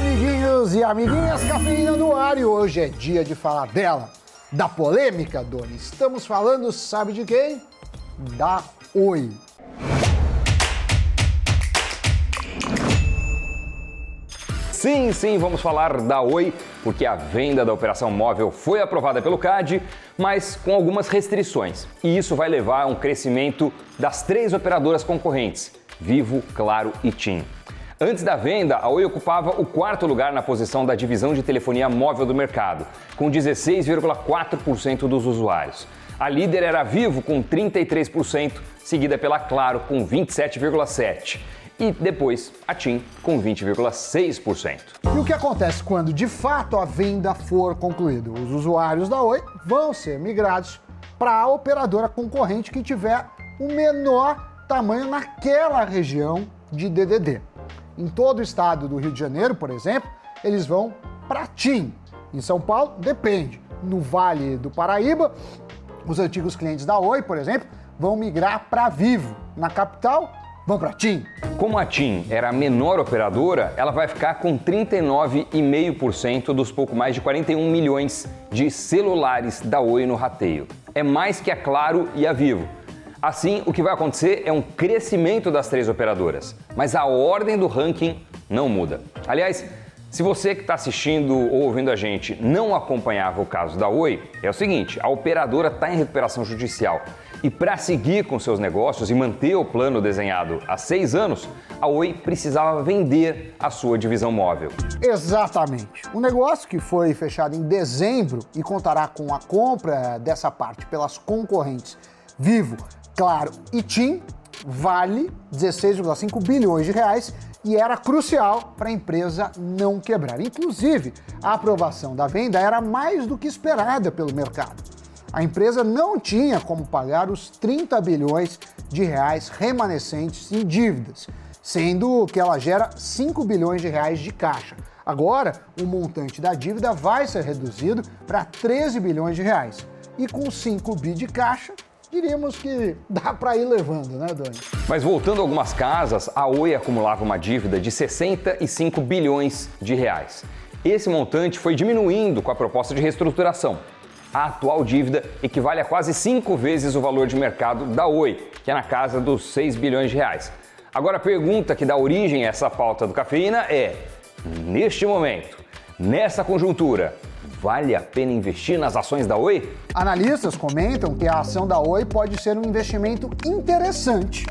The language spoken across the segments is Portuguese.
Amiguinhos e amiguinhas, cafeína no ar e hoje é dia de falar dela, da polêmica, Doni. Estamos falando, sabe de quem? Da Oi. Sim, sim, vamos falar da Oi, porque a venda da operação móvel foi aprovada pelo CAD, mas com algumas restrições. E isso vai levar a um crescimento das três operadoras concorrentes, Vivo, Claro e TIM. Antes da venda, a Oi ocupava o quarto lugar na posição da divisão de telefonia móvel do mercado, com 16,4% dos usuários. A líder era a Vivo, com 33%, seguida pela Claro, com 27,7%. E depois a TIM, com 20,6%. E o que acontece quando de fato a venda for concluída? Os usuários da Oi vão ser migrados para a operadora concorrente que tiver o menor tamanho naquela região de DDD. Em todo o estado do Rio de Janeiro, por exemplo, eles vão para TIM. Em São Paulo, depende. No Vale do Paraíba, os antigos clientes da Oi, por exemplo, vão migrar para Vivo. Na capital, vão para TIM. Como a TIM era a menor operadora, ela vai ficar com 39,5% dos pouco mais de 41 milhões de celulares da Oi no rateio. É mais que a Claro e a Vivo. Assim, o que vai acontecer é um crescimento das três operadoras, mas a ordem do ranking não muda. Aliás, se você que está assistindo ou ouvindo a gente não acompanhava o caso da Oi, é o seguinte: a operadora está em recuperação judicial. E para seguir com seus negócios e manter o plano desenhado há seis anos, a Oi precisava vender a sua divisão móvel. Exatamente. O negócio que foi fechado em dezembro e contará com a compra dessa parte pelas concorrentes Vivo, Claro e TIM vale 16,5 bilhões de reais e era crucial para a empresa não quebrar. Inclusive, a aprovação da venda era mais do que esperada pelo mercado. A empresa não tinha como pagar os 30 bilhões de reais remanescentes em dívidas, sendo que ela gera 5 bilhões de reais de caixa. Agora, o montante da dívida vai ser reduzido para 13 bilhões de reais. E com 5 bi de caixa, diríamos que dá para ir levando, né, Dani? Mas voltando a algumas casas, a Oi acumulava uma dívida de 65 bilhões de reais. Esse montante foi diminuindo com a proposta de reestruturação. A atual dívida equivale a quase cinco vezes o valor de mercado da Oi, que é na casa dos 6 bilhões de reais. Agora a pergunta que dá origem a essa pauta do Cafeína é: neste momento, nessa conjuntura, vale a pena investir nas ações da Oi? Analistas comentam que a ação da Oi pode ser um investimento interessante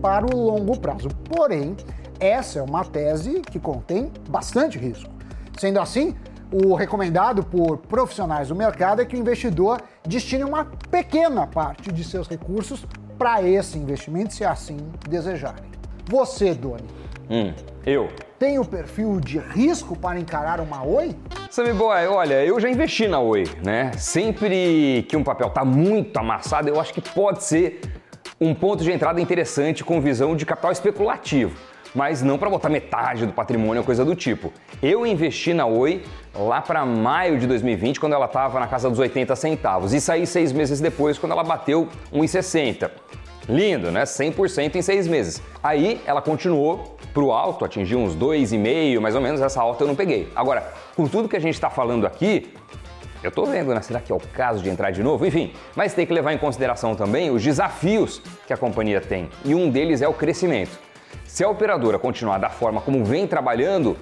para o longo prazo. Porém, essa é uma tese que contém bastante risco. Sendo assim, o recomendado por profissionais do mercado é que o investidor destine uma pequena parte de seus recursos para esse investimento, se assim desejarem. Você, Doni. Hum, eu. Tem o perfil de risco para encarar uma Oi? Sammy Boy, olha, eu já investi na Oi, né? Sempre que um papel tá muito amassado, eu acho que pode ser um ponto de entrada interessante com visão de capital especulativo, mas não para botar metade do patrimônio ou coisa do tipo. Eu investi na Oi lá para maio de 2020, quando ela estava na casa dos 80 centavos, e saí seis meses depois, quando ela bateu 1,60. Lindo, né? 100% em seis meses. Aí ela continuou pro alto, atingiu uns 2,5, mais ou menos, essa alta eu não peguei. Agora, com tudo que a gente está falando aqui, eu tô vendo, né? Será que é o caso de entrar de novo? Enfim, mas tem que levar em consideração também os desafios que a companhia tem, e um deles é o crescimento. Se a operadora continuar da forma como vem trabalhando,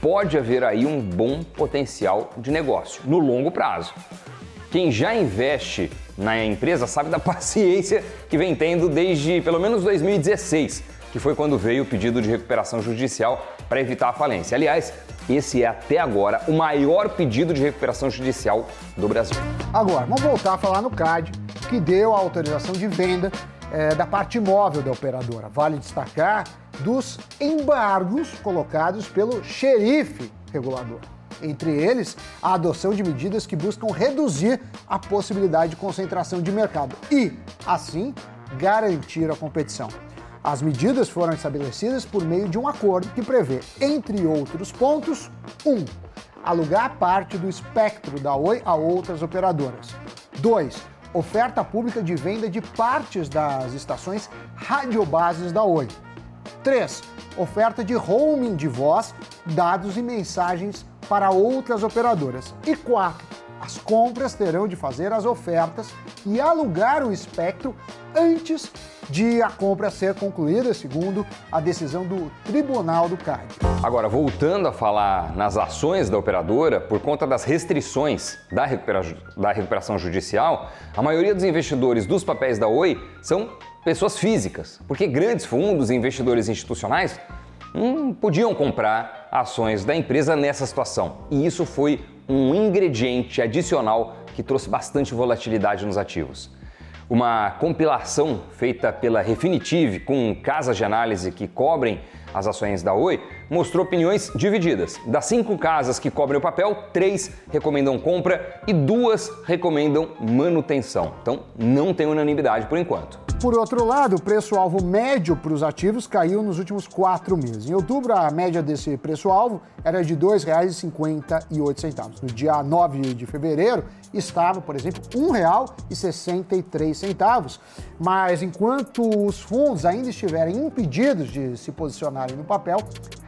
pode haver aí um bom potencial de negócio no longo prazo. Quem já investe na empresa sabe da paciência que vem tendo desde pelo menos 2016 que foi quando veio o pedido de recuperação judicial para evitar a falência. Aliás, esse é até agora o maior pedido de recuperação judicial do Brasil. Agora, vamos voltar a falar no CAD, que deu a autorização de venda é, da parte móvel da operadora. Vale destacar dos embargos colocados pelo xerife regulador. Entre eles, a adoção de medidas que buscam reduzir a possibilidade de concentração de mercado e, assim, garantir a competição. As medidas foram estabelecidas por meio de um acordo que prevê, entre outros pontos, 1. Um, alugar parte do espectro da Oi a outras operadoras. 2. Oferta pública de venda de partes das estações radiobases da Oi. 3. oferta de roaming de voz, dados e mensagens para outras operadoras. E 4. As compras terão de fazer as ofertas e alugar o espectro antes de a compra ser concluída, segundo a decisão do Tribunal do CARD. Agora, voltando a falar nas ações da operadora, por conta das restrições da, recupera da recuperação judicial, a maioria dos investidores dos papéis da Oi são pessoas físicas, porque grandes fundos e investidores institucionais não podiam comprar ações da empresa nessa situação. E isso foi um ingrediente adicional que trouxe bastante volatilidade nos ativos. Uma compilação feita pela Refinitiv com casas de análise que cobrem as ações da Oi mostrou opiniões divididas. Das cinco casas que cobrem o papel, três recomendam compra e duas recomendam manutenção. Então não tem unanimidade por enquanto. Por outro lado, o preço-alvo médio para os ativos caiu nos últimos quatro meses. Em outubro, a média desse preço-alvo era de R$ 2,58. No dia 9 de fevereiro, estava, por exemplo, R$ 1,63. Mas enquanto os fundos ainda estiverem impedidos de se posicionarem no papel,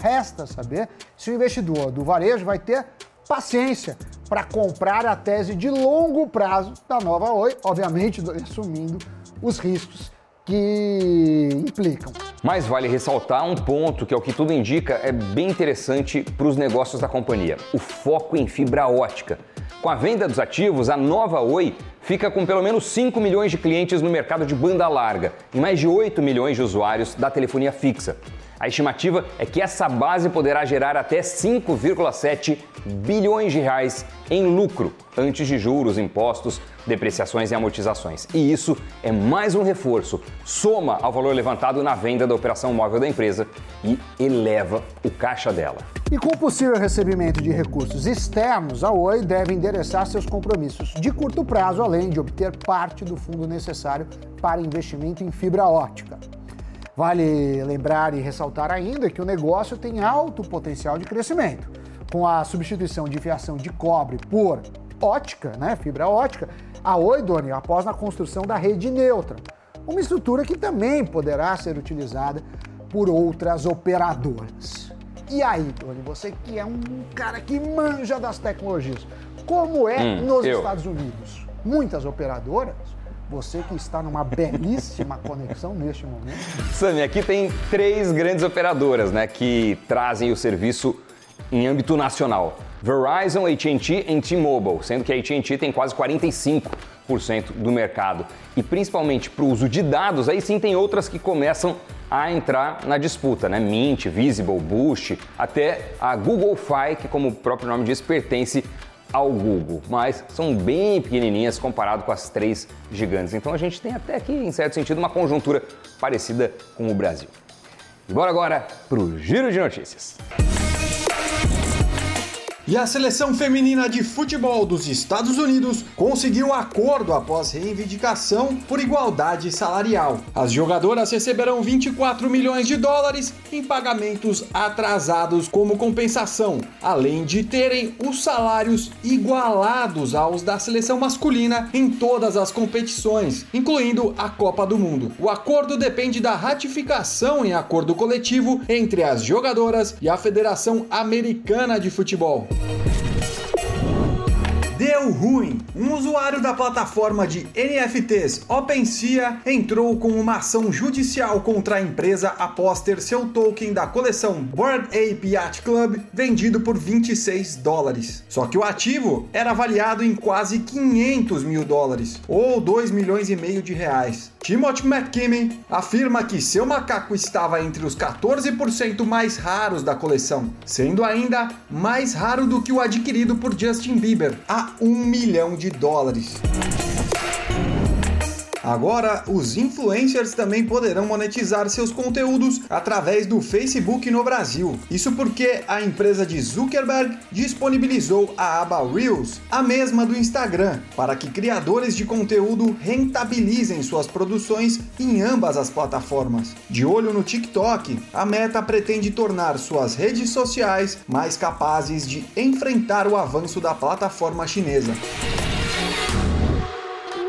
resta saber se o investidor do varejo vai ter paciência para comprar a tese de longo prazo da nova Oi, obviamente assumindo os riscos que implicam. Mas vale ressaltar um ponto que, ao que tudo indica, é bem interessante para os negócios da companhia: o foco em fibra ótica. Com a venda dos ativos, a nova Oi fica com pelo menos 5 milhões de clientes no mercado de banda larga e mais de 8 milhões de usuários da telefonia fixa. A estimativa é que essa base poderá gerar até 5,7 bilhões de reais em lucro antes de juros, impostos, depreciações e amortizações. E isso é mais um reforço, soma ao valor levantado na venda da operação móvel da empresa e eleva o caixa dela. E com o possível recebimento de recursos externos, a Oi deve endereçar seus compromissos de curto prazo, além de obter parte do fundo necessário para investimento em fibra ótica. Vale lembrar e ressaltar ainda que o negócio tem alto potencial de crescimento. Com a substituição de fiação de cobre por ótica, né, fibra ótica, a Oi, Doni, após na construção da rede neutra, uma estrutura que também poderá ser utilizada por outras operadoras. E aí, Doni, você que é um cara que manja das tecnologias, como é hum, nos eu. Estados Unidos? Muitas operadoras você que está numa belíssima conexão neste momento. Sami, aqui tem três grandes operadoras né, que trazem o serviço em âmbito nacional. Verizon, AT&T e T-Mobile, sendo que a AT&T tem quase 45% do mercado. E principalmente para o uso de dados, aí sim tem outras que começam a entrar na disputa, né? Mint, Visible, Boost, até a Google Fi, que como o próprio nome diz, pertence ao Google, mas são bem pequenininhas comparado com as três gigantes. Então a gente tem até aqui, em certo sentido, uma conjuntura parecida com o Brasil. E bora agora para o Giro de Notícias. E a seleção feminina de futebol dos Estados Unidos conseguiu acordo após reivindicação por igualdade salarial. As jogadoras receberão 24 milhões de dólares em pagamentos atrasados como compensação, além de terem os salários igualados aos da seleção masculina em todas as competições, incluindo a Copa do Mundo. O acordo depende da ratificação em acordo coletivo entre as jogadoras e a Federação Americana de Futebol. Thank you. Deu ruim. Um usuário da plataforma de NFTs OpenSea entrou com uma ação judicial contra a empresa após ter seu token da coleção Bored Ape Yacht Club vendido por 26 dólares. Só que o ativo era avaliado em quase 500 mil dólares, ou 2 milhões e meio de reais. Timothy McKinney afirma que seu macaco estava entre os 14% mais raros da coleção, sendo ainda mais raro do que o adquirido por Justin Bieber, a 1 milhão de dólares. Agora, os influencers também poderão monetizar seus conteúdos através do Facebook no Brasil. Isso porque a empresa de Zuckerberg disponibilizou a aba Reels, a mesma do Instagram, para que criadores de conteúdo rentabilizem suas produções em ambas as plataformas. De olho no TikTok, a Meta pretende tornar suas redes sociais mais capazes de enfrentar o avanço da plataforma chinesa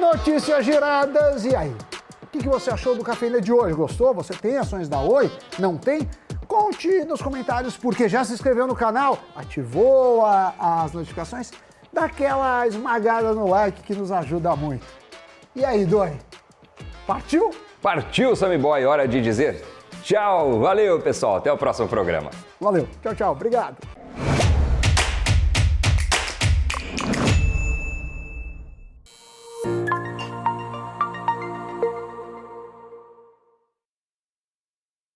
notícias giradas. E aí? O que, você achou do cafeína de hoje? Gostou? Você tem ações da Oi? Não tem? Conte nos comentários porque já se inscreveu no canal, ativou a, as notificações, dá aquela esmagada no like que nos ajuda muito. E aí, Doi? Partiu? Partiu, Sammy Boy, hora de dizer tchau. Valeu, pessoal. Até o próximo programa. Valeu. Tchau, tchau. Obrigado.